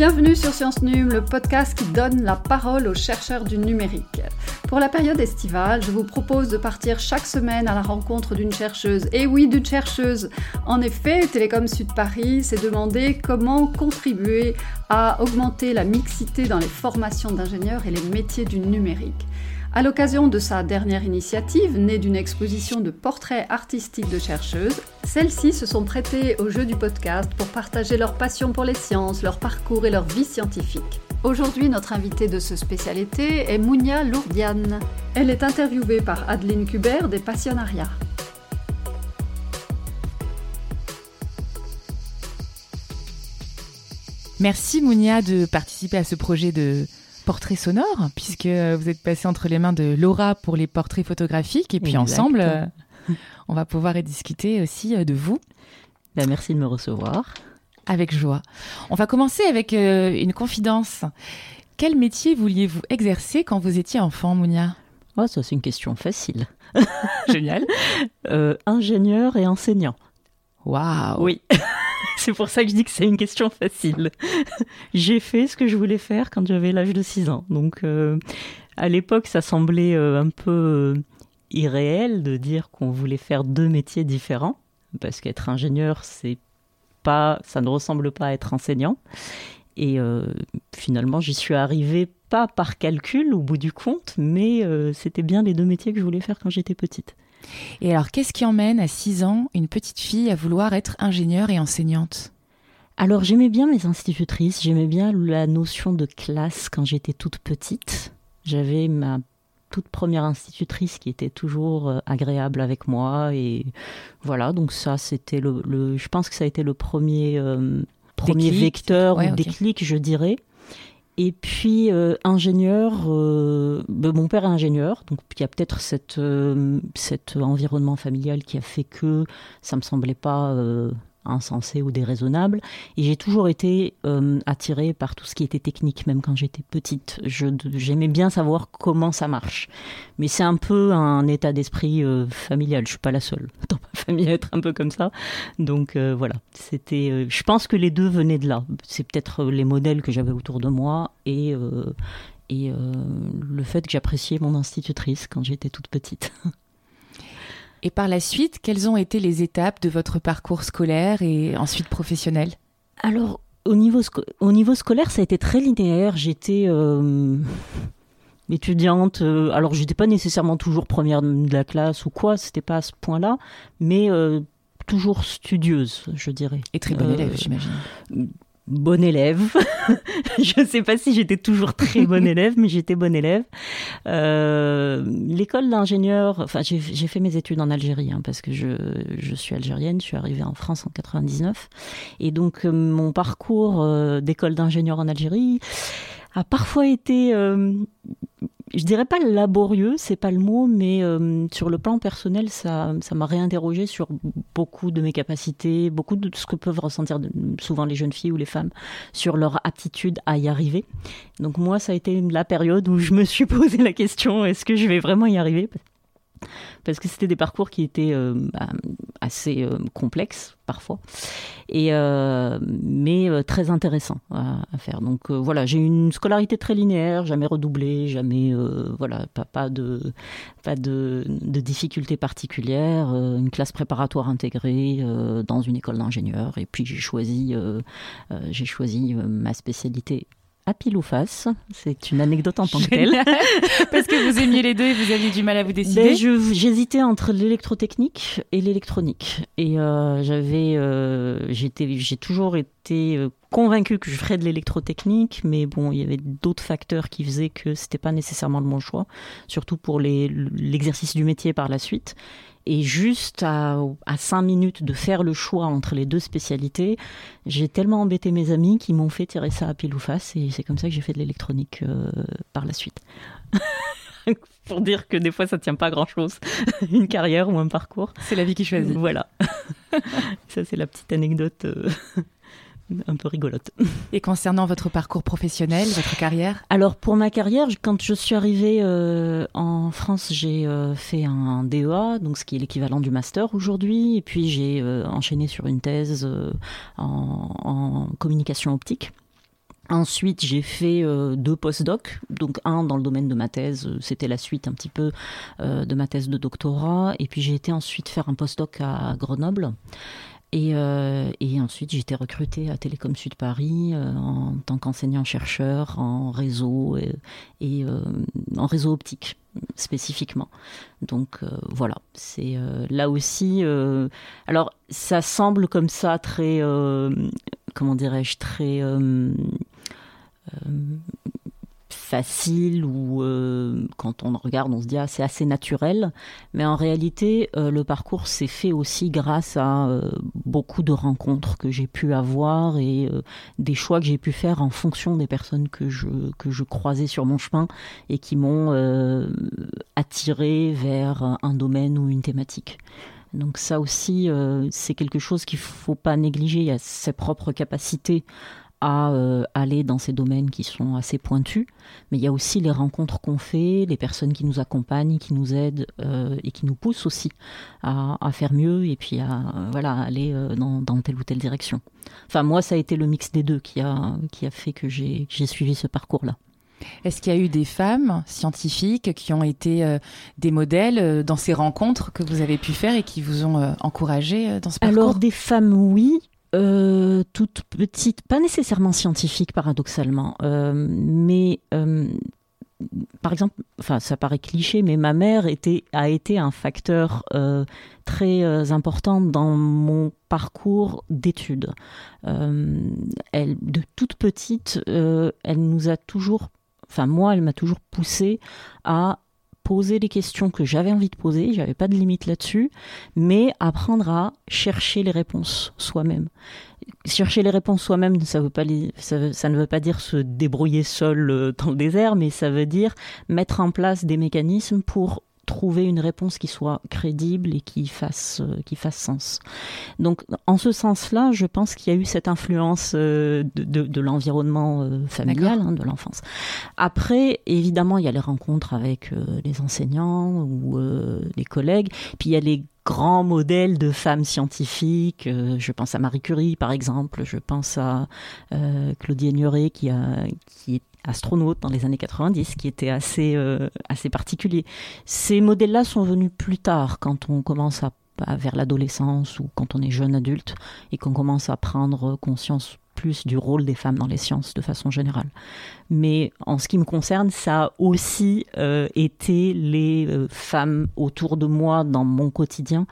Bienvenue sur Science Num, le podcast qui donne la parole aux chercheurs du numérique. Pour la période estivale, je vous propose de partir chaque semaine à la rencontre d'une chercheuse. Et oui, d'une chercheuse. En effet, Télécom Sud Paris s'est demandé comment contribuer à augmenter la mixité dans les formations d'ingénieurs et les métiers du numérique. À l'occasion de sa dernière initiative, née d'une exposition de portraits artistiques de chercheuses, celles-ci se sont prêtées au jeu du podcast pour partager leur passion pour les sciences, leur parcours et leur vie scientifique. Aujourd'hui, notre invitée de ce spécialité est Mounia Lourdiane. Elle est interviewée par Adeline Kubert des Passionnariats. Merci Mounia de participer à ce projet de portrait sonore, puisque vous êtes passé entre les mains de Laura pour les portraits photographiques, et puis ensemble, euh, on va pouvoir discuter aussi euh, de vous. Ben, merci de me recevoir. Avec joie. On va commencer avec euh, une confidence. Quel métier vouliez-vous exercer quand vous étiez enfant, Mounia? Oh, Ça, c'est une question facile. Génial. ingénieur et enseignant. Waouh Oui. c'est pour ça que je dis que c'est une question facile. J'ai fait ce que je voulais faire quand j'avais l'âge de 6 ans. Donc, euh, à l'époque, ça semblait euh, un peu euh, irréel de dire qu'on voulait faire deux métiers différents, parce qu'être ingénieur, c'est pas, ça ne ressemble pas à être enseignant. Et finalement, j'y suis arrivée pas par calcul au bout du compte, mais c'était bien les deux métiers que je voulais faire quand j'étais petite. Et alors, qu'est-ce qui emmène à 6 ans une petite fille à vouloir être ingénieure et enseignante? Alors, j'aimais bien mes institutrices, j'aimais bien la notion de classe quand j'étais toute petite. J'avais ma toute première institutrice qui était toujours euh, agréable avec moi et voilà donc ça c'était le, je pense que ça a été le premier euh, premier vecteur ou déclic je dirais et puis euh, ingénieur, euh, ben, mon père est ingénieur, donc il y a peut-être euh, cet environnement familial qui a fait que ça me semblait pas insensé ou déraisonnable. Et j'ai toujours été euh, attirée par tout ce qui était technique, même quand j'étais petite. J'aimais bien savoir comment ça marche. Mais c'est un peu un état d'esprit euh, familial. Je suis pas la seule dans ma famille à être un peu comme ça. Donc euh, voilà, c'était. je pense que les deux venaient de là. C'est peut-être les modèles que j'avais autour de moi et et le fait que j'appréciais mon institutrice quand j'étais toute petite. Et par la suite, quelles ont été les étapes de votre parcours scolaire et ensuite professionnel? Alors, au niveau, au niveau scolaire, ça a été très linéaire. J'étais euh, étudiante. Euh, alors, j'étais pas nécessairement toujours première de la classe ou quoi, c'était pas à ce point-là, mais euh, toujours studieuse, je dirais. Et très bonne élève, j'imagine bonne élève. je ne sais pas si j'étais toujours très bonne élève, mais j'étais bonne élève. Euh, l'école d'ingénieur, enfin j'ai fait mes études en Algérie, hein, parce que je, je, suis algérienne, je suis arrivée en France en 99. Et donc euh, mon parcours euh, d'école d'ingénieur en Algérie a parfois été je dirais pas laborieux, c'est pas le mot, mais euh, sur le plan personnel, ça, ça m'a réinterrogé sur beaucoup de mes capacités, beaucoup de ce que peuvent ressentir souvent les jeunes filles ou les femmes sur leur aptitude à y arriver. Donc moi, ça a été la période où je me suis posé la question est-ce que je vais vraiment y arriver? Parce que c'était des parcours qui étaient euh, bah, assez euh, complexes parfois, et, euh, mais très intéressants à, faire. Donc voilà, j'ai une scolarité très linéaire, jamais redoublé, jamais voilà, pas, de pas de difficultés particulières, une classe préparatoire intégrée dans une école d'ingénieur, et puis j'ai choisi j'ai choisi ma spécialité à pile ou face. C'est une anecdote en tant que telle. Parce que vous aimiez les deux et vous aviez du mal à vous décider. Ben, j'hésitais entre l'électrotechnique et l'électronique. Et euh, j'avais, euh, j'ai toujours été euh, convaincue que je ferais de l'électrotechnique, mais bon, il y avait d'autres facteurs qui faisaient que c'était pas nécessairement le bon choix, surtout pour l'exercice du métier par la suite. Et juste à, à cinq minutes de faire le choix entre les deux spécialités, j'ai tellement embêté mes amis qui m'ont fait tirer ça à pile ou face. Et c'est comme ça que j'ai fait de l'électronique euh, par la suite. Pour dire que des fois, ça tient pas à grand chose, une carrière ou un parcours. C'est la vie qui choisit. Voilà. ça, c'est la petite anecdote. Un peu rigolote. Et concernant votre parcours professionnel, votre carrière Alors pour ma carrière, quand je suis arrivée euh, en France, j'ai euh, fait un DEA, donc ce qui est l'équivalent du master aujourd'hui, et puis j'ai euh, enchaîné sur une thèse en, communication optique. Ensuite, j'ai fait euh, deux post-docs, donc un dans le domaine de ma thèse, c'était la suite un petit peu euh, de ma thèse de doctorat, et puis j'ai été ensuite faire un post-doc à Grenoble. Et, et ensuite, été recrutée à Télécom Sud Paris en tant qu'enseignant-chercheur en réseau et, et en réseau optique spécifiquement. Donc voilà, c'est là aussi. alors, ça semble comme ça très, comment dirais-je, très euh, facile ou euh, quand on regarde on se dit ah, c'est assez naturel mais en réalité euh, le parcours s'est fait aussi grâce à beaucoup de rencontres que j'ai pu avoir et des choix que j'ai pu faire en fonction des personnes que je que je croisais sur mon chemin et qui m'ont attiré vers un domaine ou une thématique donc ça aussi, c'est quelque chose qu'il faut pas négliger. Il y a ses propres capacités à euh, aller dans ces domaines qui sont assez pointus, mais il y a aussi les rencontres qu'on fait, les personnes qui nous accompagnent, qui nous aident euh, et qui nous poussent aussi à, faire mieux et puis à voilà aller euh, dans, telle ou telle direction. Enfin moi ça a été le mix des deux qui a qui a fait que j'ai suivi ce parcours là. Est-ce qu'il y a eu des femmes scientifiques qui ont été des modèles dans ces rencontres que vous avez pu faire et qui vous ont encouragé dans ce parcours? Alors des femmes, oui euh, toute petite, pas nécessairement scientifique paradoxalement, euh, mais euh, par exemple, ça paraît cliché, mais ma mère a été un facteur très important dans mon parcours d'études. de toute petite, elle nous a toujours, enfin moi, elle m'a toujours poussé à poser les questions que j'avais envie de poser, j'avais pas de limite là-dessus, mais apprendre à chercher les réponses soi-même. Chercher les réponses soi-même, ça, ça, ne veut pas dire se débrouiller seul euh, dans le désert, mais ça veut dire mettre en place des mécanismes pour trouver une réponse qui soit crédible et qui fasse, euh, qui fasse sens. Donc, en ce sens-là, je pense qu'il y a eu cette influence euh, de, de, l'environnement euh, familial, hein, de l'enfance. Après, évidemment, il y a les rencontres avec les enseignants ou les collègues, puis il y a les grands modèles de femmes scientifiques. je pense à Marie Curie, par exemple. Je pense à Claudie Ignoré, qui, a, qui est astronaute dans les années 90, qui était assez, euh, assez particulier. Ces modèles-là sont venus plus tard, quand on commence à, vers l'adolescence ou quand on est jeune adulte et qu'on commence à prendre conscience plus du rôle des femmes dans les sciences de façon générale. Mais en ce qui me concerne, ça a aussi euh, été les euh, femmes autour de moi dans mon quotidien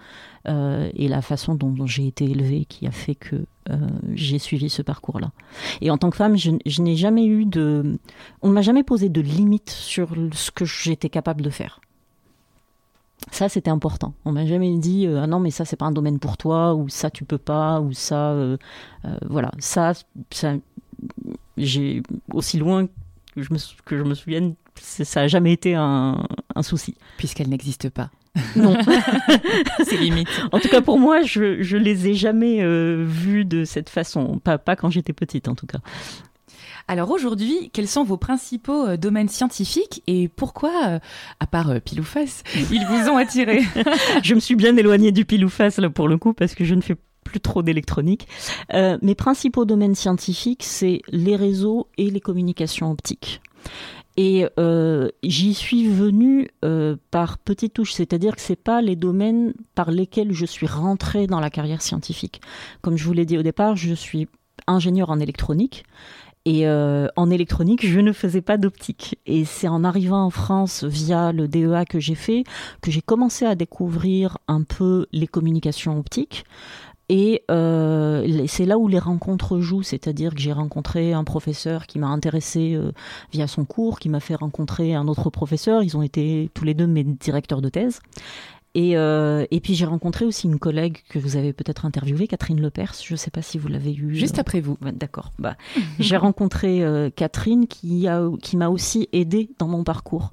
euh, et la façon dont, j'ai été élevée qui a fait que j'ai suivi ce parcours-là. Et en tant que femme, je, n'ai jamais eu de... On ne m'a jamais posé de limite sur ce que j'étais capable de faire. Ça, c'était important. On m'a jamais dit euh, ah non mais ça c'est pas un domaine pour toi ou ça tu peux pas ou ça euh, euh, voilà ça, ça j'ai aussi loin que je me, que je me souvienne ça a jamais été un souci puisqu'elle n'existe pas. Non, c'est limite. En tout cas pour moi, je je les ai jamais vues de cette façon, pas pas quand j'étais petite en tout cas. Alors aujourd'hui, quels sont vos principaux euh, domaines scientifiques et pourquoi, euh, à part euh, pile ou face, ils vous ont attiré? Je me suis bien éloignée du pile ou face là pour le coup parce que je ne fais plus trop d'électronique. mes principaux domaines scientifiques, c'est les réseaux et les communications optiques. Et j'y suis venue par petites touches, c'est-à-dire que c'est pas les domaines par lesquels je suis rentrée dans la carrière scientifique. Comme je vous l'ai dit au départ, je suis ingénieur en électronique et euh, en électronique, je ne faisais pas d'optique. Et c'est en arrivant en France via le DEA que j'ai fait que j'ai commencé à découvrir un peu les communications optiques. Et euh, c'est là où les rencontres jouent, c'est-à-dire que j'ai rencontré un professeur qui m'a intéressé euh, via son cours, qui m'a fait rencontrer un autre professeur. Ils ont été tous les deux mes directeurs de thèse. Et, euh, et puis j'ai rencontré aussi une collègue que vous avez peut-être interviewée, Catherine Lepers. Je ne sais pas si vous l'avez eue. Juste après vous. D'accord. Bah, j'ai rencontré euh, Catherine qui a qui m'a aussi aidée dans mon parcours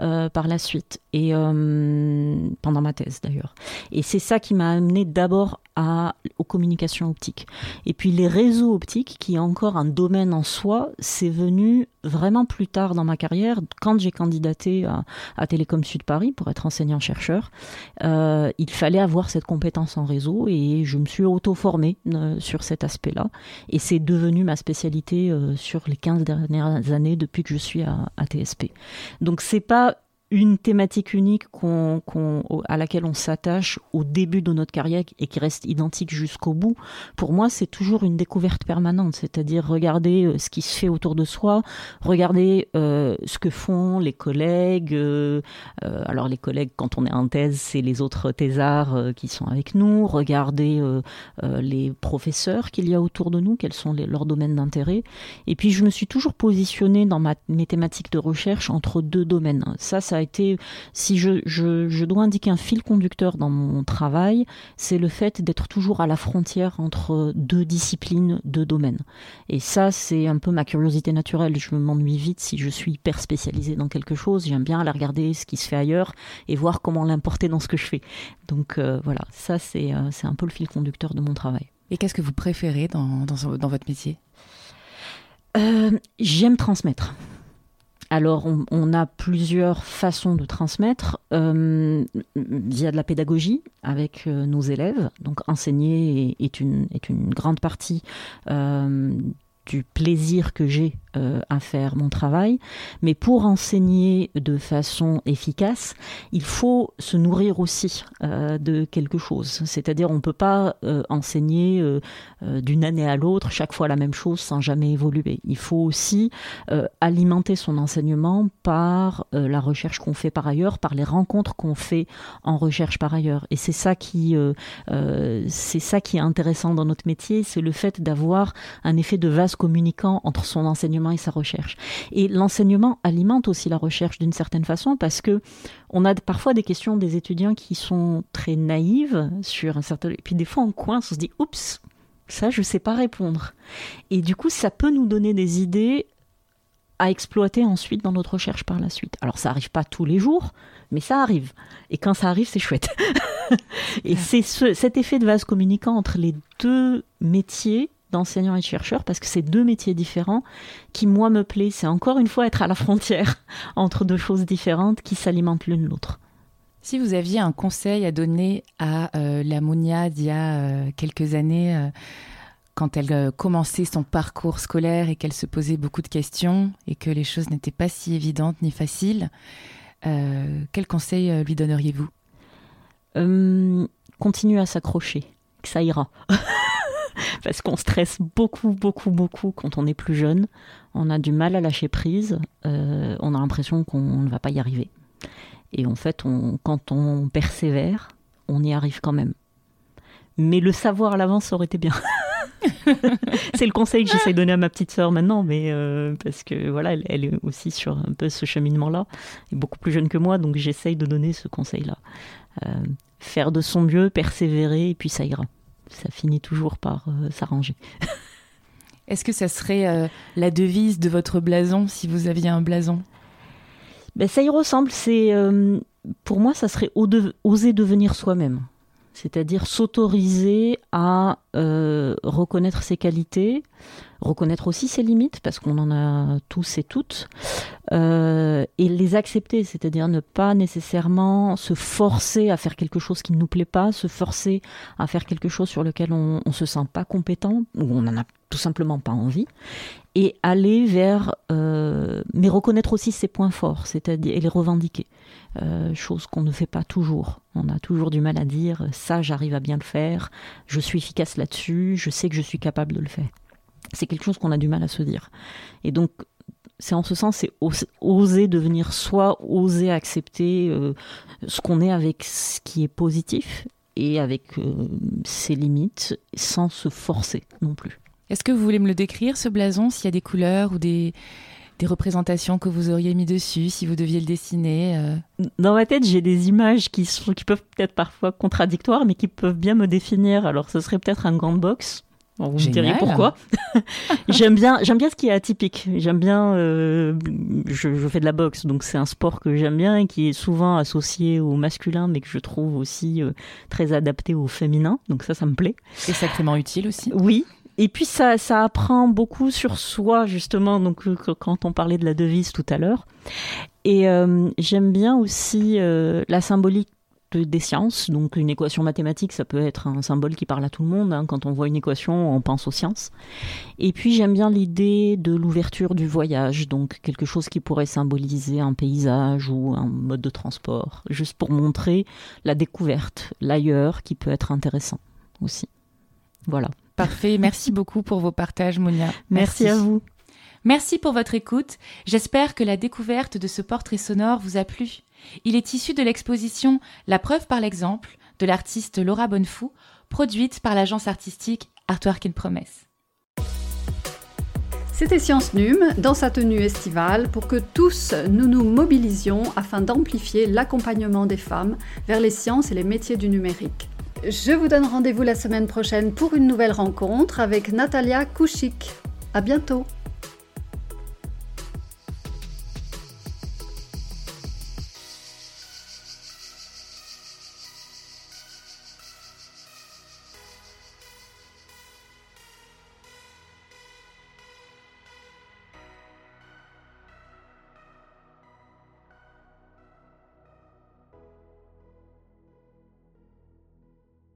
euh, par la suite et pendant ma thèse d'ailleurs. Et c'est ça qui m'a amené d'abord à, aux communications optiques. Et puis les réseaux optiques, qui est encore un domaine en soi, c'est venu vraiment plus tard dans ma carrière, quand j'ai candidaté à, à Télécom Sud Paris pour être enseignant-chercheur. Il fallait avoir cette compétence en réseau et je me suis auto-formée sur cet aspect-là. Et c'est devenu ma spécialité sur les 15 dernières années depuis que je suis à, à TSP. Donc c'est pas une thématique unique à laquelle on s'attache au début de notre carrière et qui reste identique jusqu'au bout, pour moi, c'est toujours une découverte permanente. C'est-à-dire regarder euh, ce qui se fait autour de soi, regarder euh, ce que font les collègues. Euh, alors les collègues, quand on est en thèse, c'est les autres thésards qui sont avec nous. Regarder les professeurs qu'il y a autour de nous, quels sont leurs domaines d'intérêt. Et puis je me suis toujours positionnée dans mes thématiques de recherche entre deux domaines. Ça, ça a été, si je, je, dois indiquer un fil conducteur dans mon travail, c'est le fait d'être toujours à la frontière entre deux disciplines, deux domaines. Et ça, c'est un peu ma curiosité naturelle. Je m'ennuie vite si je suis hyper spécialisée dans quelque chose. J'aime bien aller regarder ce qui se fait ailleurs et voir comment l'importer dans ce que je fais. Donc euh, voilà, ça c'est euh, c'est un peu le fil conducteur de mon travail. Et qu'est-ce que vous préférez dans, dans, dans votre métier? Euh, J'aime transmettre. Alors, on, a plusieurs façons de transmettre euh, via de la pédagogie avec euh, nos élèves. Donc, enseigner est, une, est une grande partie euh, du plaisir que j'ai euh, à faire mon travail. Mais pour enseigner de façon efficace, il faut se nourrir aussi euh, de quelque chose. C'est-à-dire, on ne peut pas euh, enseigner d'une année à l'autre chaque fois la même chose sans jamais évoluer. Il faut aussi alimenter son enseignement par la recherche qu'on fait par ailleurs, par les rencontres qu'on fait en recherche par ailleurs. Et c'est ça qui, c'est ça qui est intéressant dans notre métier, c'est le fait d'avoir un effet de vase communicant entre son enseignement et sa recherche. Et l'enseignement alimente aussi la recherche d'une certaine façon parce que on a parfois des questions des étudiants qui sont très naïves sur un certain. Et puis des fois on coince, on se dit oups, ça je sais pas répondre. Et du coup ça peut nous donner des idées à exploiter ensuite dans notre recherche par la suite. Alors ça arrive pas tous les jours, mais ça arrive. Et quand ça arrive, c'est chouette. et c'est cet effet de vase communicant entre les deux métiers d'enseignants et de chercheurs parce que c'est deux métiers différents qui, moi, me plaît. C'est encore une fois être à la frontière entre deux choses différentes qui s'alimentent l'une l'autre. Si vous aviez un conseil à donner à euh, la Mounia d'il y a euh, quelques années, euh, quand elle commençait son parcours scolaire et qu'elle se posait beaucoup de questions et que les choses n'étaient pas si évidentes ni faciles, quel conseil lui donneriez-vous? Continue à s'accrocher, que ça ira. parce qu'on stresse beaucoup, beaucoup, beaucoup quand on est plus jeune. On a du mal à lâcher prise. Euh, on a l'impression qu'on ne va pas y arriver. Et en fait, quand on persévère, on y arrive quand même. Mais le savoir à l'avance aurait été bien. c'est le conseil que j'essaie de donner à ma petite sœur maintenant, mais euh, parce que voilà, elle, est aussi sur un peu ce cheminement-là, est beaucoup plus jeune que moi, donc j'essaye de donner ce conseil-là. Euh, faire de son mieux, persévérer, et puis ça ira ça finit toujours par euh, s'arranger. Est-ce que ça serait euh, la devise de votre blason si vous aviez un blason? Ben, Ça y ressemble. C'est euh, pour moi, ça serait oser devenir soi-même. C'est-à-dire s'autoriser à reconnaître ses qualités, reconnaître aussi ses limites, parce qu'on en a tous et toutes, euh, et les accepter, c'est-à-dire ne pas nécessairement se forcer à faire quelque chose qui ne nous plaît pas, se forcer à faire quelque chose sur lequel on ne se sent pas compétent, ou on n'en a tout simplement pas envie, et aller vers, euh, mais reconnaître aussi ses points forts, c'est-à-dire et les revendiquer, euh, chose qu'on ne fait pas toujours. On a toujours du mal à dire ça, j'arrive à bien le faire, je suis efficace là-dessus, je sais que je suis capable de le faire c'est quelque chose qu'on a du mal à se dire. Et donc, c'est en ce sens, c'est oser devenir soi, oser accepter euh, ce qu'on est avec ce qui est positif et avec euh, ses limites, sans se forcer non plus. Est-ce que vous voulez me le décrire, ce blason, s'il y a des couleurs ou des, des représentations que vous auriez mis dessus, si vous deviez le dessiner euh? Dans ma tête, j'ai des images qui, sont, qui peuvent peut-être parfois contradictoires, mais qui peuvent bien me définir. Alors, ce serait peut-être un grand box vous me direz pourquoi. j'aime bien, j'aime bien ce qui est atypique. J'aime bien, euh, je, fais de la boxe, donc c'est un sport que j'aime bien et qui est souvent associé au masculin, mais que je trouve aussi euh, très adapté au féminin. Donc ça, ça me plaît. Et sacrément utile aussi. Oui. Et puis ça, ça apprend beaucoup sur soi justement. Donc euh, quand on parlait de la devise tout à l'heure, et j'aime bien aussi la symbolique des sciences. Donc une équation mathématique, ça peut être un symbole qui parle à tout le monde. Hein. Quand on voit une équation, on pense aux sciences. Et puis j'aime bien l'idée de l'ouverture du voyage, donc quelque chose qui pourrait symboliser un paysage ou un mode de transport, juste pour montrer la découverte, l'ailleurs, qui peut être intéressant aussi. Voilà. Parfait. Merci beaucoup pour vos partages, Monia. Merci, à vous. Merci pour votre écoute. J'espère que la découverte de ce portrait sonore vous a plu. Il est issu de l'exposition La preuve par l'exemple de l'artiste Laura Bonnefou, produite par l'agence artistique Artwork in Promesse. C'était Science Num dans sa tenue estivale pour que tous nous nous mobilisions afin d'amplifier l'accompagnement des femmes vers les sciences et les métiers du numérique. Je vous donne rendez-vous la semaine prochaine pour une nouvelle rencontre avec Natalia Kouchik. À bientôt!